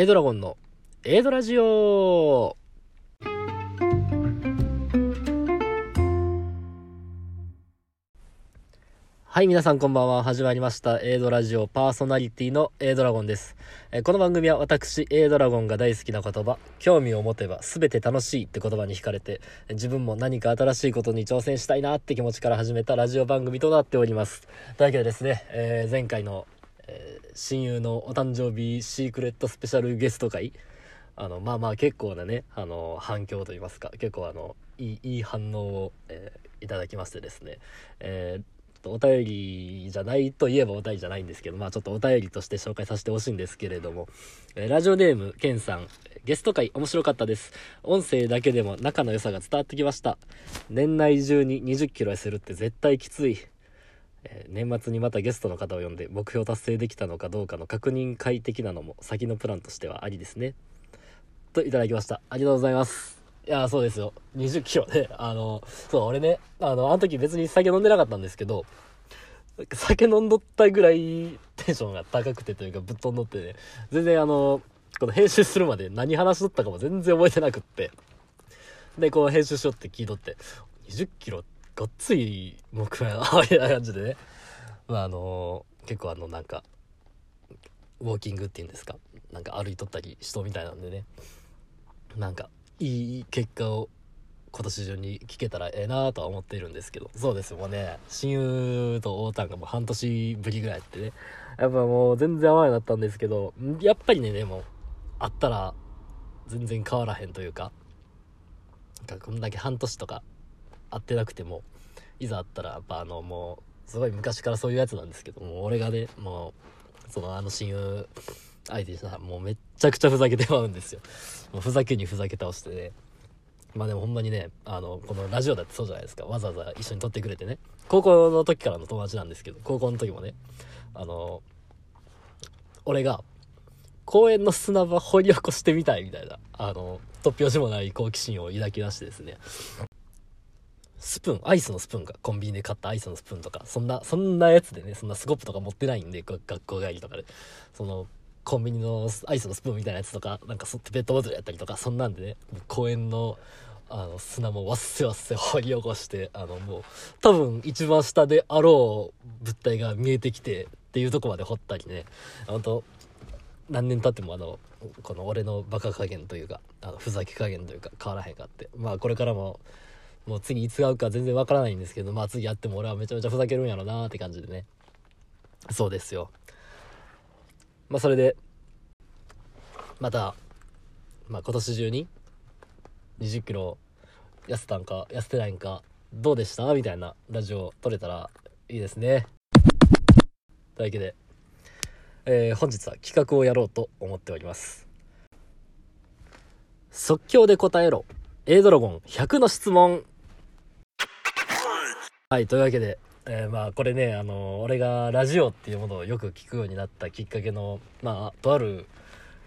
A ドラゴンの A ドラジオはい、皆さんこんばんは。始まりました。A ドラジオパーソナリティの A ドラゴンです。えこの番組は私 A ドラゴンが大好きな言葉、興味を持てば全て楽しいって言葉に惹かれて、自分も何か新しいことに挑戦したいなって気持ちから始めたラジオ番組となっております。というわけでですね、えー前回の、親友のお誕生日シークレットスペシャルゲスト会、あの、まあまあ結構なね、あの、反響といいますか、結構あの、いい、いい反応を、えーいただきましてですね、えーちょっとお便りじゃないといえばお便りじゃないんですけど、まあちょっとお便りとして紹介させてほしいんですけれども、えーラジオネーム、ケンさん、ゲスト会面白かったです。音声だけでも仲の良さが伝わってきました。年内中に20キロ痩せるって絶対きつい。えー年末にまたゲストの方を呼んで目標達成できたのかどうかの確認会的なのも先のプランとしてはありですね。といただきました。ありがとうございます。いや、そうですよ。20キロね。あの、そう、俺ね、あの、あの時別に酒飲んでなかったんですけど、酒飲んどったぐらいテンションが高くてというかぶっ飛んどってね、全然あの、この編集するまで何話しとったかも全然覚えてなくって。で、こう編集しようって聞いとって、20キロ、ごっつい目標やな、みたいな感じでね。まああの、結構あの、なんか、ウォーキングっていうんですか？なんか歩いとったりしとみたいなんでね。なんか、いい結果を今年中に聞けたらええなとは思っているんですけど。そうですもうね、親友と会うたんがもう半年ぶりぐらいやってね。やっぱもう全然会わなくなったんですけど、やっぱりね、でも、会ったら全然変わらへんというか、なんかこんだけ半年とか会ってなくても、いざ会ったらやっぱあのもう、すごい昔からそういうやつなんですけども、俺がね、もう、そのあの親友相手にしたらもうめっちゃくちゃふざけてまうんですよ。もうふざけにふざけ倒してね。まあでもほんまにね、あの、このラジオだってそうじゃないですか。わざわざ一緒に撮ってくれてね。高校の時からの友達なんですけど、高校の時もね、あの、俺が、公園の砂場掘り起こしてみたいみたいな、あの、突拍子もない好奇心を抱き出してですね、スプーン、アイスのスプーンが、コンビニで買ったアイスのスプーンとか、そんな、そんなやつでね、そんなスコップとか持ってないんで、学校帰りとかで、その、コンビニのアイスのスプーンみたいなやつとか、なんかそペットボトルやったりとか、そんなんでね、公園の、あの、砂もわっせわっせ掘り起こして、あの、もう、多分一番下であろう物体が見えてきて、っていうとこまで掘ったりね、本当何年経ってもあの、この俺のバカ加減というか、あの、ふざけ加減というか変わらへんかって。まあこれからも、もう次いつ会うか全然わからないんですけど、まあ次会っても俺はめちゃめちゃふざけるんやろなーって感じでね。そうですよ。まあそれで、また、まあ今年中に20キロ痩せたんか痩せてないんかどうでした？みたいなラジオ撮れたらいいですね。というわけで、えー本日は企画をやろうと思っております。即興で答えろ A ドラゴン100の質問はい、というわけで、えーまあこれね、あの俺がラジオっていうものをよく聞くようになったきっかけの、まあ、とある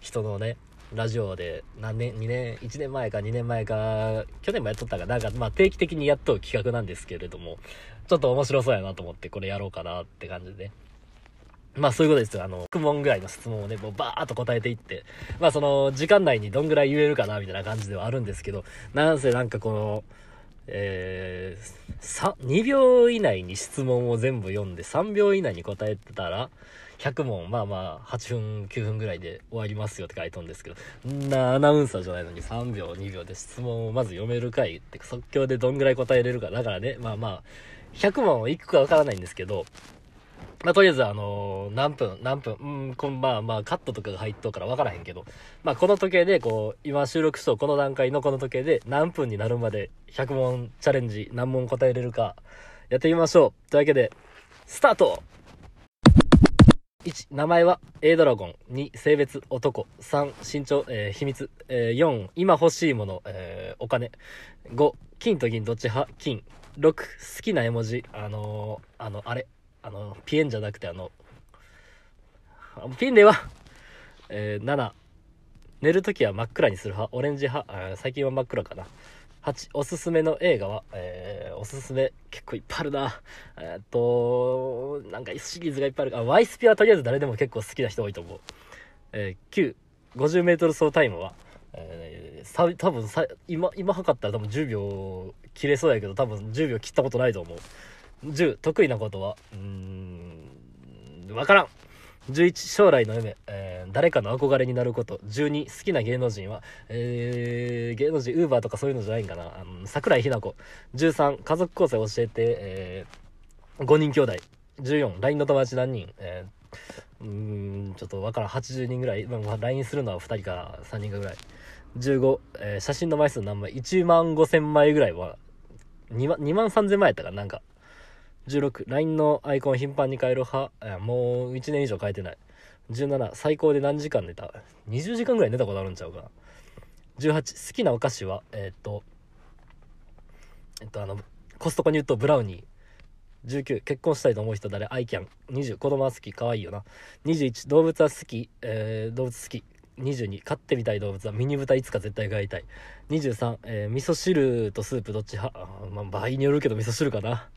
人のね、ラジオで何年、2年、1年前か2年前か、去年もやっとったか、なんかまあ定期的にやっとる企画なんですけれども、ちょっと面白そうやなと思ってこれやろうかなって感じでね。まあそういうことですよ。あの、6問ぐらいの質問をね、もうバーっと答えていって、まあその、時間内にどんぐらい言えるかな、みたいな感じではあるんですけど、なんせなんかこの、えー、さ、2秒以内に質問を全部読んで、3秒以内に答えてたら、100問、まあまあ、8分、9分ぐらいで終わりますよって書いとんですけど、んなアナウンサーじゃないのに3秒、2秒で質問をまず読めるかいって、即興でどんぐらい答えれるか。だからね、まあまあ、100問いくかわからないんですけど、まあ、とりあえず、あのー何分、何分、うん、こんまあまあ、カットとかが入っとうから分からへんけど、まあ、この時計で、こう、今収録しとこの段階のこの時計で、何分になるまで100問チャレンジ、何問答えれるか、やってみましょう。というわけで、スタート !1、名前は A ドラゴン。2、性別男。3、身長、えー秘密。えー4、今欲しいもの、えーお金。5、金と銀どっち派？金。6、好きな絵文字。あのーあの、あれ。あの、ピエンじゃなくてあの、ピンでは、えー7、寝るときは真っ暗にする派、オレンジ派、最近は真っ暗かな。8、おすすめの映画は、えーおすすめ、結構いっぱいあるな。えーっと、なんかシリーズがいっぱいある。あ、ワイスピはとりあえず誰でも結構好きな人多いと思う。えー9、50m 走タイムは、えー、さ多分さ今今測ったら多分10秒切れそうやけど多分10秒切ったことないと思う10得意なことは？うーん分からん。11将来の夢、えー、誰かの憧れになること。12好きな芸能人は、えー、芸能人ウーバーとかそういうのじゃないんかな。あの桜井日奈子。13家族構成教えて、えー、5人兄弟。14LINE の友達何人、えー、うーんちょっと分からん。80人ぐらい、まあ、LINE するのは2人か3人かぐらい。15、えー、写真の枚数何枚1万5000枚ぐらいは。2万 ,2 万3000枚やったかなんか 16LINE のアイコン頻繁に変える派。もう1年以上変えてない。17最高で何時間寝た？20時間ぐらい寝たことあるんちゃうかな。18好きなお菓子は？えー、っとえっとあのコストコに言うとブラウニー。19結婚したいと思う人誰？アイキャン。20子供は好き可愛いよな。21動物は好き、えー、動物好き。22飼ってみたい動物は？ミニ豚いつか絶対飼いたい。23、えー、味噌汁とスープどっち派？まあ、場合によるけど味噌汁かな。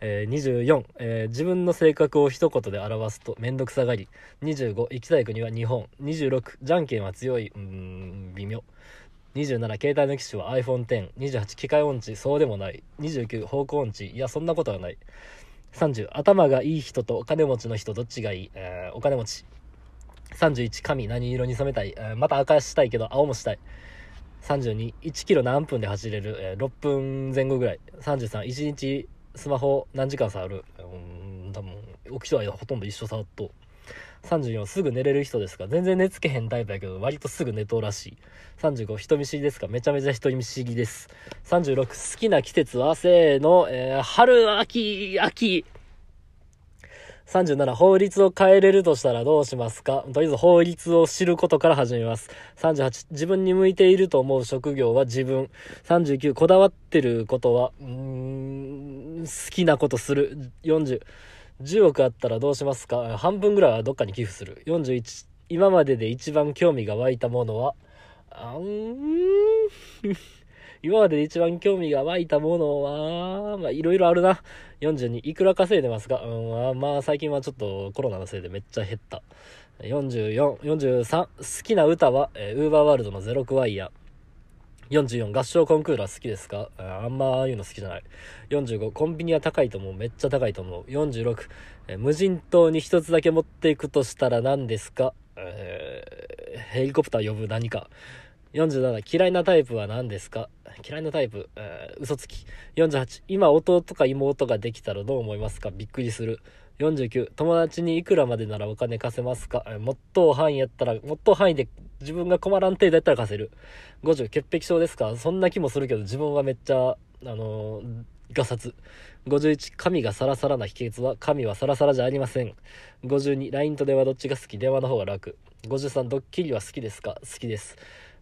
えー、24、えー、自分の性格を一言で表すと面倒くさがり。25行きたい国は日本。26じゃんけんは強い。うん微妙。27携帯の機種は iPhone1028 機械音痴。そうでもない。29方向音痴。いやそんなことはない。30頭がいい人とお金持ちの人どっちがいい、えー、お金持ち。31髪何色に染めたい、えー、また赤したいけど青もしたい。32 1キロ何分で走れる、えー、6分前後ぐらい。33 1日スマホ何時間触る？うん多分起きてはほとんど一緒触っと34すぐ寝れる人ですか全然寝つけへんタイプやけど割とすぐ寝とうらしい。35人見知りですかめちゃめちゃ人見知りです。36好きな季節はせーの、えー、春秋秋。37、法律を変えれるとしたらどうしますか？とりあえず法律を知ることから始めます。38、自分に向いていると思う職業は自分。39、こだわってることは、うーん、好きなことする。40、10億あったらどうしますか？半分ぐらいはどっかに寄付する。41、今までで一番興味が湧いたものは、あん？今までで一番興味が湧いたものは、まあ、いろいろあるな。42、いくら稼いでますか？うん、まあ、最近はちょっとコロナのせいでめっちゃ減った。44、43、好きな歌は、えー、ウーバーワールドのゼロクワイヤー。44合唱コンクールは好きですか？あんまああいうの好きじゃない。45コンビニは高いと思う。めっちゃ高いと思う。46、え無人島に一つだけ持っていくとしたら何ですか、えー、ヘリコプター呼ぶ何か。47嫌いなタイプは何ですか？嫌いなタイプ、えー、嘘つき。48、今弟か妹ができたらどう思いますか？びっくりする。49、友達にいくらまでならお金貸せますか、え、もっと範囲やったら、もっと範囲で自分が困らん程度やったら貸せる。50、潔癖症ですか？そんな気もするけど、自分はめっちゃ、あのー、ガサツ。51、神がサラサラな秘訣は、神はサラサラじゃありません。52、LINE と電話どっちが好き？電話の方が楽。53、ドッキリは好きですか？好きです。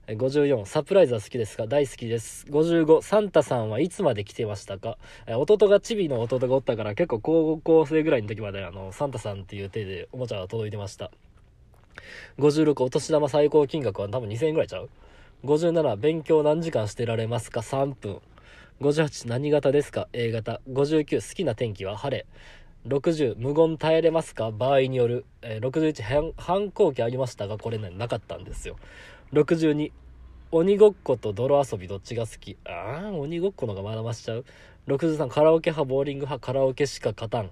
54サプライズは好きですか？大好きです55サンタさんはいつまで来てましたか？弟がチビの弟がおったから結構高校生ぐらいの時まであのサンタさんっていう手でおもちゃが届いてました56お年玉最高金額は多分2000円ぐらいちゃう？57勉強何時間してられますか？3分。58何型ですか？A 型。59好きな天気は晴れ。60無言耐えれますか？場合による、えー、61反抗期ありましたがこれねなかったんですよ。62鬼ごっこと泥遊びどっちが好き？ああ鬼ごっこのがまだましちゃう？63カラオケ派ボーリング派カラオケしか勝たん。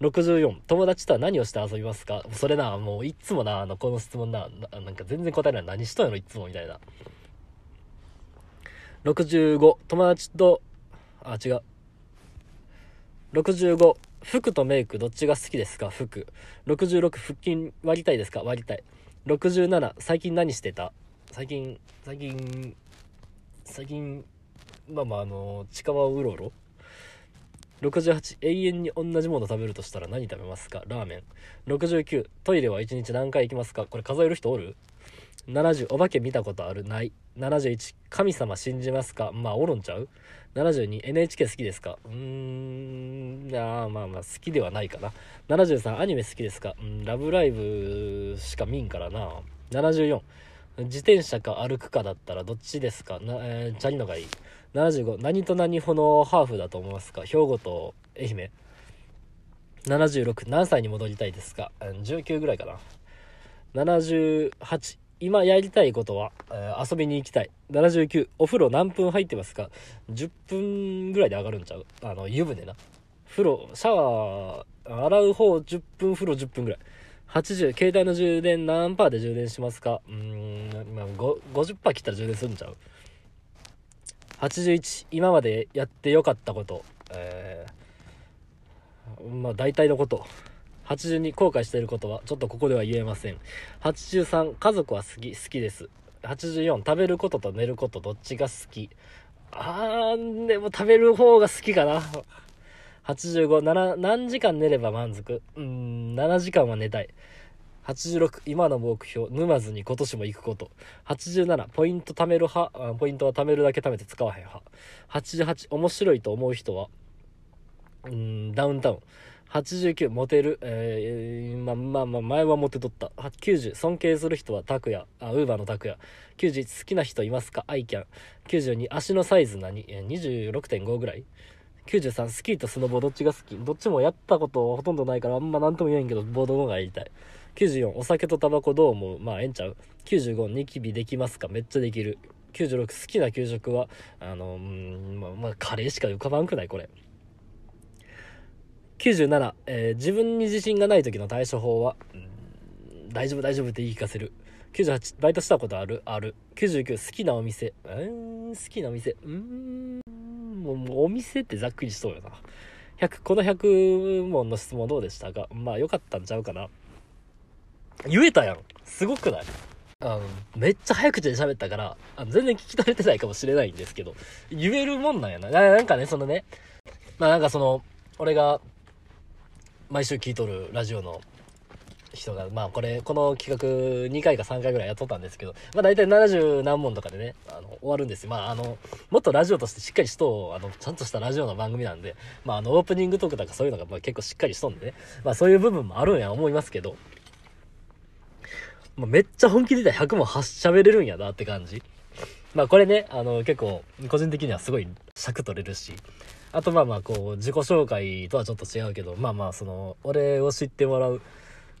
64友達とは何をして遊びますか？それなもういつもなあのこの質問ななんか全然答えない。何しとんやろいつもみたいな。65友達とあ違う。65服とメイクどっちが好きですか？服。66腹筋割りたいですか？割りたい。67最近何してた？最近最近最近まあまああの近場をうろうろ？68永遠に同じもの食べるとしたら何食べますか？ラーメン。69トイレは1日何回行きますか？これ数える人おる？70お化け見たことある？ない。71神様信じますか？まあおるんちゃう？72NHK 好きですか？うーんいやまあまあ好きではないかな。73アニメ好きですか？うんラブライブしか見んからな。74自転車か歩くかだったらどっちですか？な、えー、チャリのがいい。75、何と何ほのハーフだと思いますか？兵庫と愛媛。76、何歳に戻りたいですか ?19 ぐらいかな。78、今やりたいことは、えー遊びに行きたい。79、お風呂何分入ってますか ?10 分ぐらいで上がるんちゃう？あの、湯船な。風呂、シャワー、洗う方10分、風呂10分ぐらい。80、携帯の充電何パーで充電しますか？うーん、まあ、50%切ったら充電するんちゃう？?81、今までやってよかったこと。えー、まあ大体のこと。82後悔していることはちょっとここでは言えません83家族は好き好きです84食べることと寝ることどっちが好き？あーでも食べる方が好きかな85な何時間寝れば満足？うーん7時間は寝たい86今の目標沼津に今年も行くこと。87ポイント貯める派。ポイントは貯めるだけ貯めて使わへん派。88面白いと思う人はうんダウンタウン。89モテる、えー、まあまあまあ前はモテとった。90尊敬する人は拓也。あウーバーの拓也。91好きな人いますか？アイキャン。92足のサイズ何、26.5ぐらい。93スキーとスノボ。どっちが好き？どっちもやったことほとんどないからあんま何とも言えんけどボードの方がやりたい。94お酒とタバコどう思う？まあええんちゃう95ニキビできますか？めっちゃできる96好きな給食は？あのうんまあ、まあ、カレーしか浮かばんくない？これ97、えー自分に自信がない時の対処法は、大丈夫大丈夫って言い聞かせる。98、バイトしたことある？ある。99、好きなお店。うん、好きなお店。うん、もうお店ってざっくりしそうよな。100、この100問の質問どうでしたか？まあよかったんちゃうかな。言えたやん。すごくない？あの、めっちゃ早口で喋ったから、あの全然聞き取れてないかもしれないんですけど、言えるもんなんやな。ななんかね、そのね、まあなんかその、俺が、毎週聞いとるラジオの人が、まあこれ、この企画2回か3回ぐらいやっとったんですけど、まあ大体70何問とかでね、あの、終わるんですよ。まああの、もっとラジオとしてしっかりしと、あの、ちゃんとしたラジオの番組なんで、まああの、オープニングトークとかそういうのがまあ結構しっかりしとんでね、まあそういう部分もあるんや思いますけど、まあ、めっちゃ本気で言ったら100問発喋れるんやなって感じ。まあこれね、あの結構個人的にはすごい尺取れるし、あとまあまあこう自己紹介とはちょっと違うけど、まあまあその、俺を知ってもらう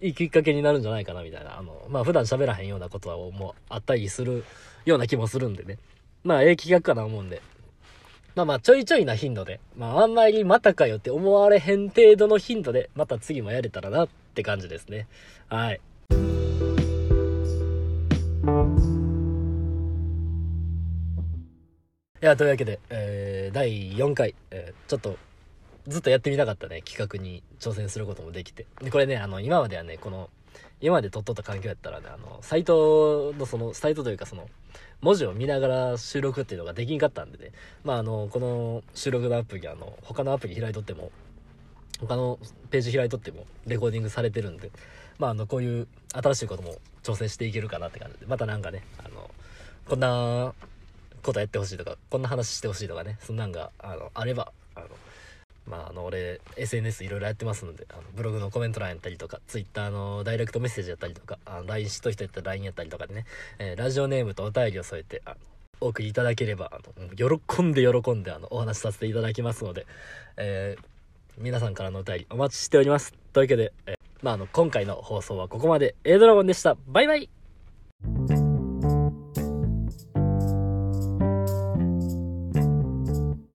いいきっかけになるんじゃないかなみたいな、あの、まあ普段喋らへんようなことはもうあったりするような気もするんでね。まあええ企画かな思うんで。まあまあちょいちょいな頻度で、まああんまりまたかよって思われへん程度の頻度で、また次もやれたらなって感じですね。はい。いや、というわけで、えー第4回、えーちょっと、ずっとやってみたかったね、企画に挑戦することもできて。で、これね、あの、今まではね、この、今まで撮っとった環境やったらね、あの、サイトのその、サイトというかその、文字を見ながら収録っていうのができんかったんでね、まああの、この収録のアプリ、あの、他のアプリ開いとっても、他のページ開いとってもレコーディングされてるんで、まああの、こういう新しいことも挑戦していけるかなって感じで、またなんかね、あの、こんなことやってほしいとか、こんな話してほしいとかね、そんなんが、あの、あれば、あの、まあ、あの、俺、SNS いろいろやってますので、あのブログのコメント欄やったりとか、Twitter のダイレクトメッセージやったりとか、あの LINE しと人やったら LINE やったりとかでね、えーラジオネームとお便りを添えて、あの、お送りいただければ、あの、喜んで喜んで、あの、お話しさせていただきますので、えー皆さんからのお便りお待ちしております。というわけで、えーまあ、あの、今回の放送はここまで。A ドラゴンでした。バイバイ